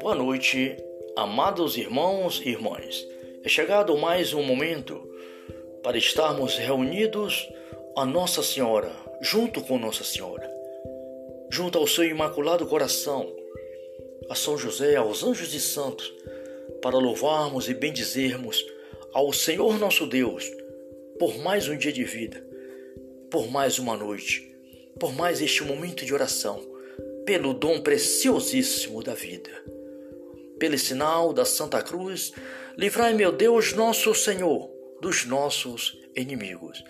Boa noite, amados irmãos e irmãs. É chegado mais um momento para estarmos reunidos a Nossa Senhora, junto com Nossa Senhora, junto ao seu imaculado coração, a São José, aos anjos e santos, para louvarmos e bendizermos ao Senhor nosso Deus por mais um dia de vida, por mais uma noite, por mais este momento de oração, pelo dom preciosíssimo da vida. Pelo sinal da Santa Cruz, livrai, meu Deus, nosso Senhor, dos nossos inimigos.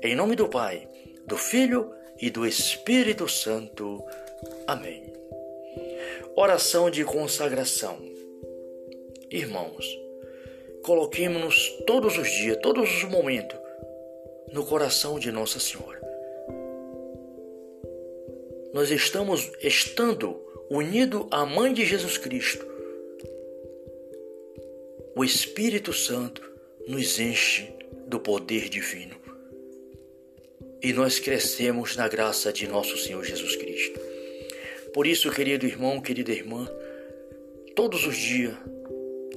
Em nome do Pai, do Filho e do Espírito Santo. Amém. Oração de consagração. Irmãos, coloquemos-nos todos os dias, todos os momentos, no coração de Nossa Senhora. Nós estamos estando unido à Mãe de Jesus Cristo. O Espírito Santo nos enche do poder divino. E nós crescemos na graça de nosso Senhor Jesus Cristo. Por isso, querido irmão, querida irmã, todos os dias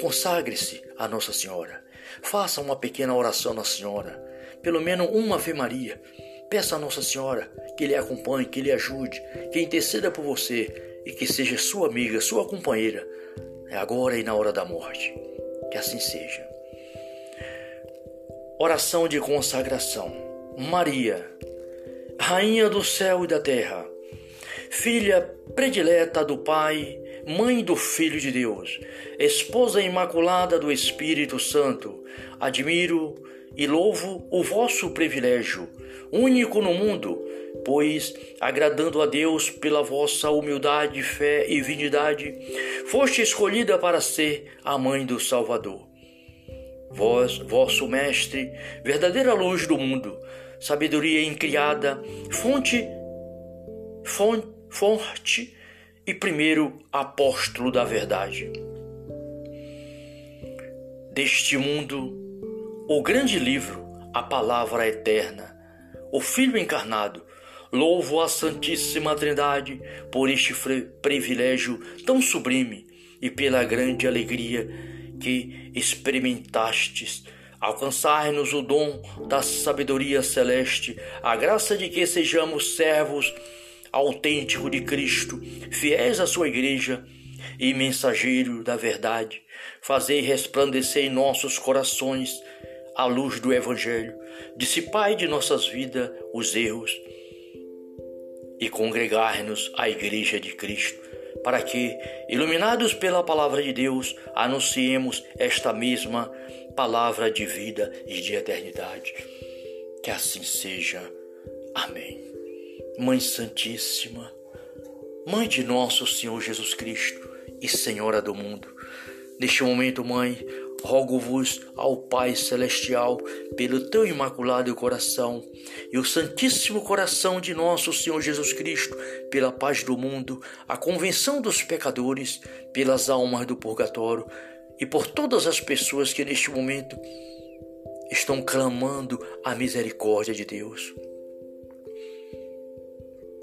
consagre-se a Nossa Senhora. Faça uma pequena oração à Senhora, pelo menos uma Ave Maria. Peça a Nossa Senhora que lhe acompanhe, que lhe ajude, que interceda por você e que seja sua amiga, sua companheira, agora e na hora da morte. Que assim seja. Oração de consagração. Maria, Rainha do céu e da terra, filha predileta do Pai, mãe do Filho de Deus, esposa imaculada do Espírito Santo, admiro e louvo o vosso privilégio, único no mundo, pois, agradando a Deus pela vossa humildade, fé e divindade, foste escolhida para ser a mãe do Salvador vós, vosso Mestre, verdadeira luz do mundo, sabedoria incriada, fonte, fonte, forte e primeiro apóstolo da verdade. Deste mundo, o grande livro, a palavra eterna, o Filho encarnado, louvo a Santíssima Trindade por este privilégio tão sublime e pela grande alegria que experimentastes, alcançai-nos o dom da sabedoria celeste, a graça de que sejamos servos autênticos de Cristo, fiéis à sua igreja e mensageiro da verdade. Fazei resplandecer em nossos corações a luz do Evangelho, dissipai de nossas vidas os erros e congregar-nos à Igreja de Cristo para que, iluminados pela palavra de Deus, anunciemos esta mesma palavra de vida e de eternidade. Que assim seja. Amém. Mãe Santíssima, Mãe de nosso Senhor Jesus Cristo e Senhora do mundo, neste momento, Mãe, rogo-vos ao Pai Celestial, pelo teu imaculado coração e o Santíssimo Coração de nosso Senhor Jesus Cristo, pela paz do mundo, a convenção dos pecadores, pelas almas do purgatório e por todas as pessoas que neste momento estão clamando a misericórdia de Deus.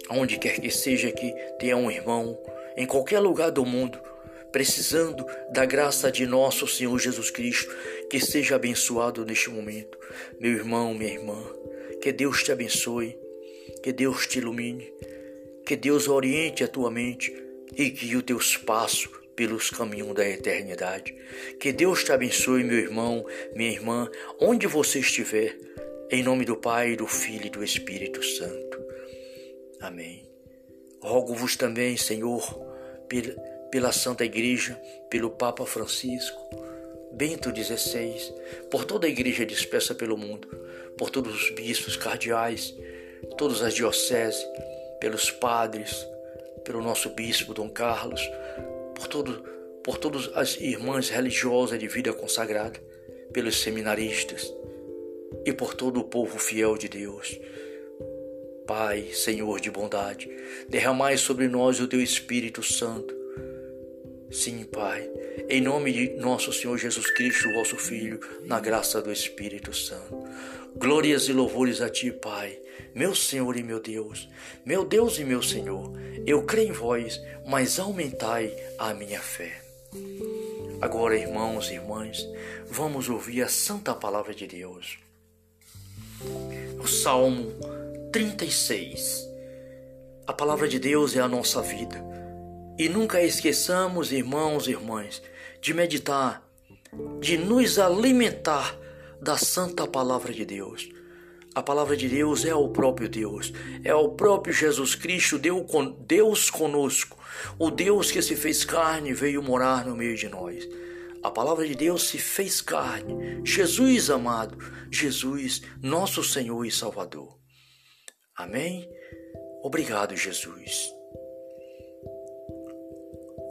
Onde quer que seja que tenha um irmão, em qualquer lugar do mundo, precisando da graça de nosso Senhor Jesus Cristo, que seja abençoado neste momento. Meu irmão, minha irmã, que Deus te abençoe, que Deus te ilumine, que Deus oriente a tua mente e guie os teus passos pelos caminhos da eternidade. Que Deus te abençoe, meu irmão, minha irmã, onde você estiver, em nome do Pai, do Filho e do Espírito Santo. Amém. Rogo-vos também, Senhor, pela pela Santa Igreja, pelo Papa Francisco, Bento XVI, por toda a Igreja dispersa pelo mundo, por todos os bispos cardeais, todas as dioceses, pelos padres, pelo nosso bispo Dom Carlos, por, todo, por todas as irmãs religiosas de vida consagrada, pelos seminaristas e por todo o povo fiel de Deus. Pai, Senhor de bondade, derramai sobre nós o teu Espírito Santo Sim, Pai, em nome de nosso Senhor Jesus Cristo, vosso Filho, na graça do Espírito Santo. Glórias e louvores a Ti, Pai, meu Senhor e meu Deus, meu Deus e meu Senhor. Eu creio em vós, mas aumentai a minha fé. Agora, irmãos e irmãs, vamos ouvir a santa palavra de Deus. O Salmo 36. A palavra de Deus é a nossa vida. E nunca esqueçamos, irmãos e irmãs, de meditar, de nos alimentar da santa palavra de Deus. A palavra de Deus é o próprio Deus, é o próprio Jesus Cristo, Deus conosco, o Deus que se fez carne e veio morar no meio de nós. A palavra de Deus se fez carne, Jesus amado, Jesus, nosso Senhor e Salvador. Amém? Obrigado, Jesus.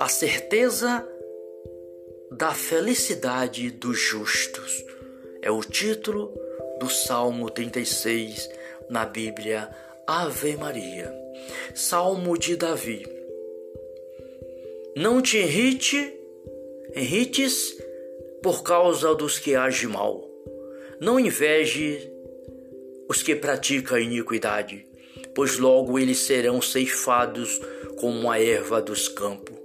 A certeza da felicidade dos justos é o título do Salmo 36 na Bíblia Ave Maria. Salmo de Davi. Não te irrite, irrites por causa dos que agem mal. Não inveje os que praticam iniquidade, pois logo eles serão ceifados como a erva dos campos,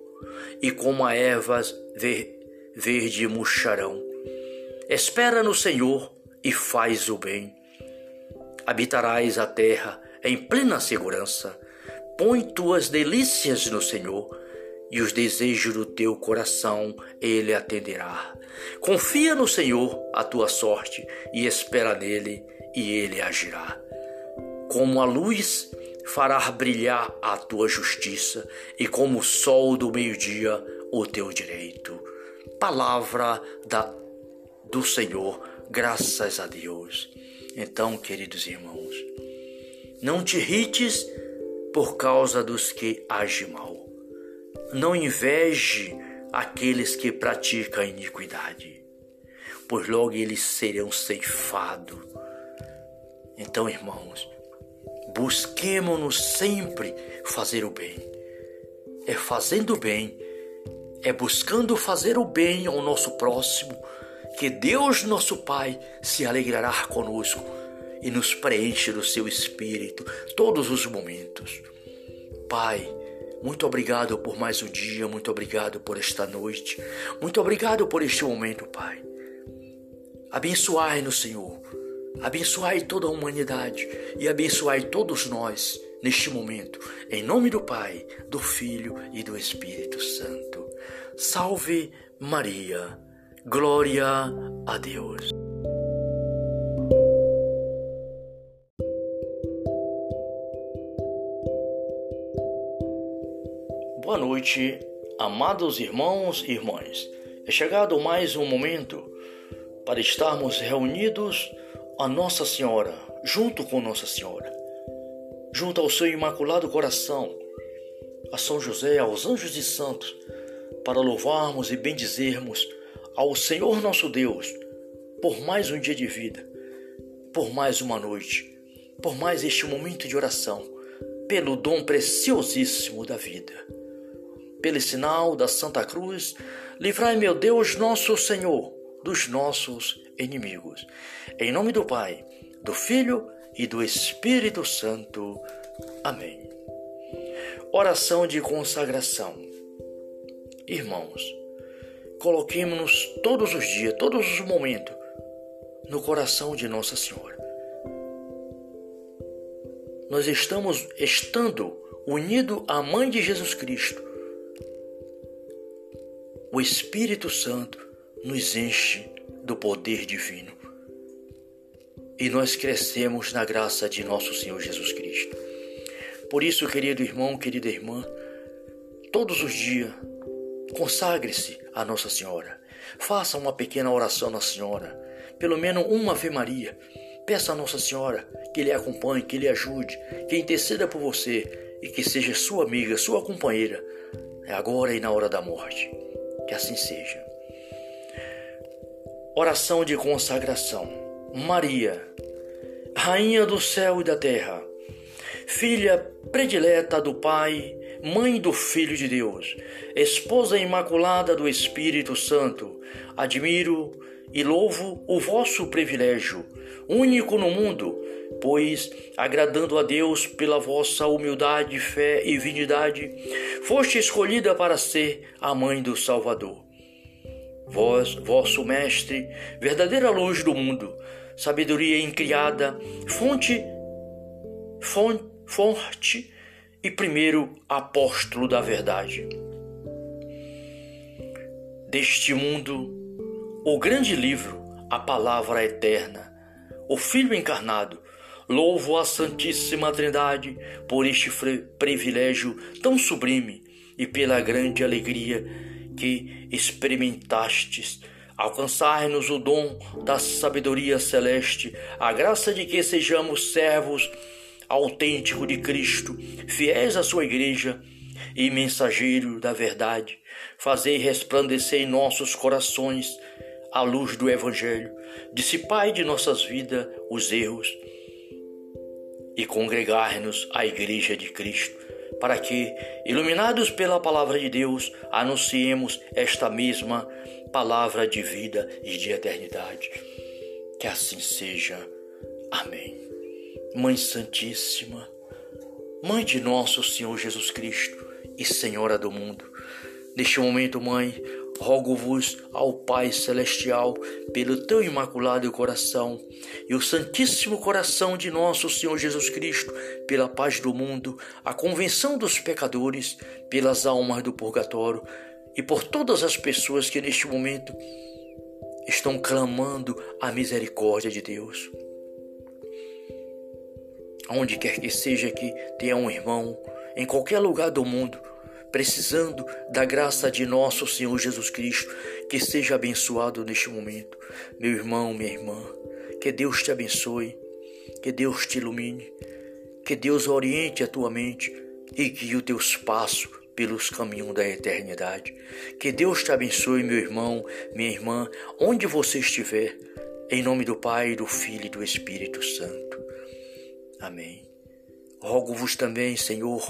e como a erva ver, verde murcharão. Espera no Senhor e faz o bem. Habitarás a terra em plena segurança. Põe tuas delícias no Senhor e os desejos do teu coração ele atenderá. Confia no Senhor a tua sorte e espera nele e ele agirá. Como a luz fará brilhar a tua justiça e como o sol do meio-dia o teu direito. Palavra da, do Senhor Graças a Deus. Então, queridos irmãos, não te irrites por causa dos que agem mal. Não inveje aqueles que praticam a iniquidade, pois logo eles serão ceifados. Então, irmãos, busquemos-nos sempre fazer o bem. É fazendo o bem, é buscando fazer o bem ao nosso próximo que Deus nosso Pai se alegrará conosco e nos preenche do seu espírito todos os momentos. Pai, muito obrigado por mais um dia, muito obrigado por esta noite, muito obrigado por este momento, Pai. Abençoai-nos, Senhor, abençoai toda a humanidade e abençoai todos nós neste momento, em nome do Pai, do Filho e do Espírito Santo. Salve Maria. Glória a Deus. Boa noite, amados irmãos e irmãs. É chegado mais um momento para estarmos reunidos a Nossa Senhora, junto com Nossa Senhora, junto ao seu imaculado coração, a São José, aos anjos e santos, para louvarmos e bendizermos ao Senhor nosso Deus por mais um dia de vida, por mais uma noite, por mais este momento de oração, pelo dom preciosíssimo da vida. Pelo sinal da Santa Cruz, livrai, meu Deus, nosso Senhor, dos nossos inimigos. Em nome do Pai, do Filho e do Espírito Santo. Amém. Oração de consagração. Irmãos, Coloquemos-nos todos os dias, todos os momentos, no coração de Nossa Senhora. Nós estamos estando unidos à Mãe de Jesus Cristo. O Espírito Santo nos enche do poder divino e nós crescemos na graça de nosso Senhor Jesus Cristo. Por isso, querido irmão, querida irmã, todos os dias Consagre-se a Nossa Senhora. Faça uma pequena oração à Senhora, pelo menos uma Ave Maria. Peça a Nossa Senhora que lhe acompanhe, que lhe ajude, que interceda por você e que seja sua amiga, sua companheira, agora e na hora da morte. Que assim seja. Oração de consagração. Maria, Rainha do céu e da terra, filha predileta do Pai, mãe do Filho de Deus, esposa imaculada do Espírito Santo, admiro e louvo o vosso privilégio, único no mundo, pois, agradando a Deus pela vossa humildade, fé e dignidade, foste escolhida para ser a mãe do Salvador. Vós, vosso Mestre, verdadeira luz do mundo, sabedoria incriada, fonte, fonte, forte e primeiro apóstolo da verdade. Deste mundo, o grande livro, a palavra eterna, o Filho encarnado, louvo a Santíssima Trindade por este privilégio tão sublime e pela grande alegria que experimentastes, alcançar-nos o dom da sabedoria celeste, a graça de que sejamos servos autênticos de Cristo, fiéis à sua igreja e mensageiro da verdade. Fazei resplandecer em nossos corações a luz do Evangelho, dissipai de nossas vidas os erros e congregar-nos à Igreja de Cristo para que, iluminados pela palavra de Deus, anunciemos esta mesma palavra de vida e de eternidade. Que assim seja. Amém. Mãe Santíssima, Mãe de nosso Senhor Jesus Cristo e Senhora do mundo, neste momento, Mãe, rogo-vos ao Pai Celestial, pelo teu imaculado coração e o Santíssimo Coração de nosso Senhor Jesus Cristo, pela paz do mundo, a convenção dos pecadores, pelas almas do purgatório e por todas as pessoas que neste momento estão clamando a misericórdia de Deus. Onde quer que seja que tenha um irmão, em qualquer lugar do mundo, precisando da graça de nosso Senhor Jesus Cristo, que seja abençoado neste momento. Meu irmão, minha irmã, que Deus te abençoe, que Deus te ilumine, que Deus oriente a tua mente e guie o teu espaço pelos caminhos da eternidade. Que Deus te abençoe, meu irmão, minha irmã, onde você estiver, em nome do Pai, do Filho e do Espírito Santo. Amém. Rogo-vos também, Senhor,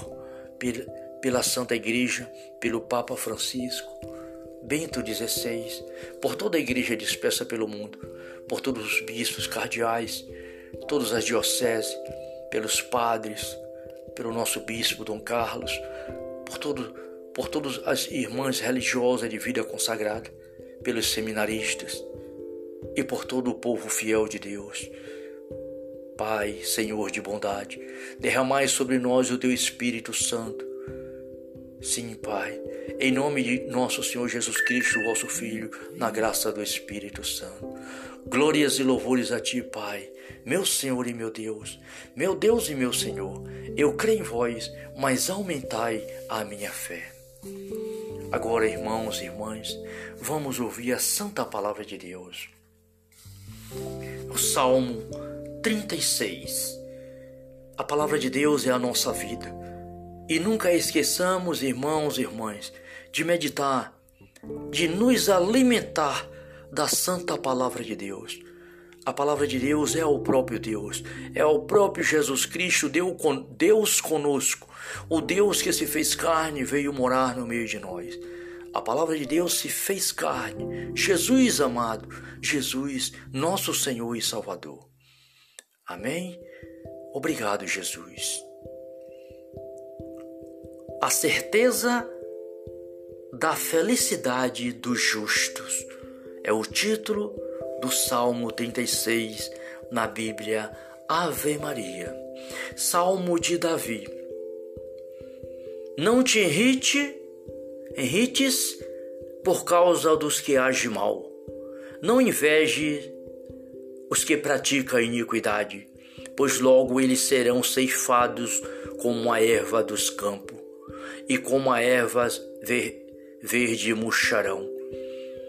pela pela Santa Igreja, pelo Papa Francisco, Bento XVI, por toda a Igreja dispersa pelo mundo, por todos os bispos cardeais, todas as dioceses, pelos padres, pelo nosso bispo Dom Carlos, por, todo, por todas as irmãs religiosas de vida consagrada, pelos seminaristas e por todo o povo fiel de Deus. Pai, Senhor de bondade, derramai sobre nós o teu Espírito Santo Sim, Pai, em nome de nosso Senhor Jesus Cristo, vosso Filho, na graça do Espírito Santo. Glórias e louvores a Ti, Pai, meu Senhor e meu Deus, meu Deus e meu Senhor. Eu creio em vós, mas aumentai a minha fé. Agora, irmãos e irmãs, vamos ouvir a santa palavra de Deus. O Salmo 36. A palavra de Deus é a nossa vida e nunca esqueçamos, irmãos e irmãs, de meditar, de nos alimentar da santa palavra de Deus. A palavra de Deus é o próprio Deus, é o próprio Jesus Cristo, Deus conosco, o Deus que se fez carne veio morar no meio de nós. A palavra de Deus se fez carne, Jesus amado, Jesus, nosso Senhor e Salvador. Amém? Obrigado, Jesus. A certeza da felicidade dos justos é o título do Salmo 36 na Bíblia Ave Maria. Salmo de Davi. Não te irrite, irrites por causa dos que agem mal. Não inveje os que praticam iniquidade, pois logo eles serão ceifados como a erva dos campos e como a ervas ver, verde murcharão.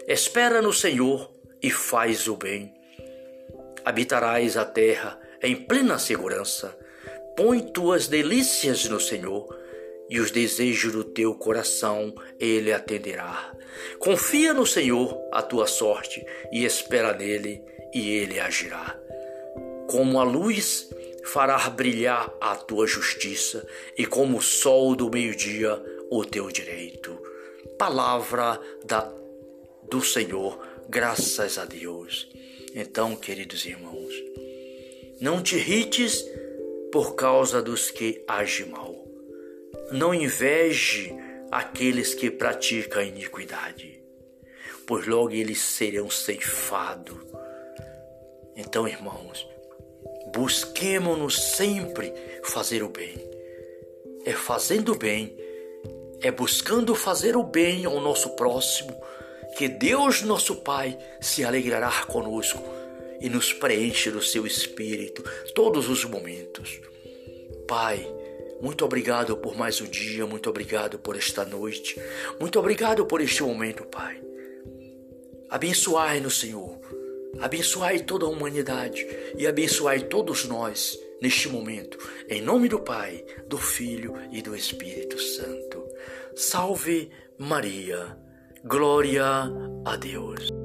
Espera no Senhor e faz o bem. Habitarás a terra em plena segurança. Põe tuas delícias no Senhor e os desejos do teu coração ele atenderá. Confia no Senhor a tua sorte e espera nele e ele agirá. Como a luz fará brilhar a tua justiça e como o sol do meio-dia o teu direito. Palavra da, do Senhor, graças a Deus. Então, queridos irmãos, não te irrites por causa dos que agem mal. Não inveje aqueles que praticam iniquidade, pois logo eles serão ceifados. Então, irmãos, busquemos-nos sempre fazer o bem. É fazendo o bem, é buscando fazer o bem ao nosso próximo, que Deus, nosso Pai, se alegrará conosco e nos preenche do seu espírito todos os momentos. Pai, muito obrigado por mais um dia, muito obrigado por esta noite, muito obrigado por este momento, Pai. Abençoai-nos, Senhor, abençoai toda a humanidade e abençoai todos nós neste momento, em nome do Pai, do Filho e do Espírito Santo. Salve Maria, glória a Deus.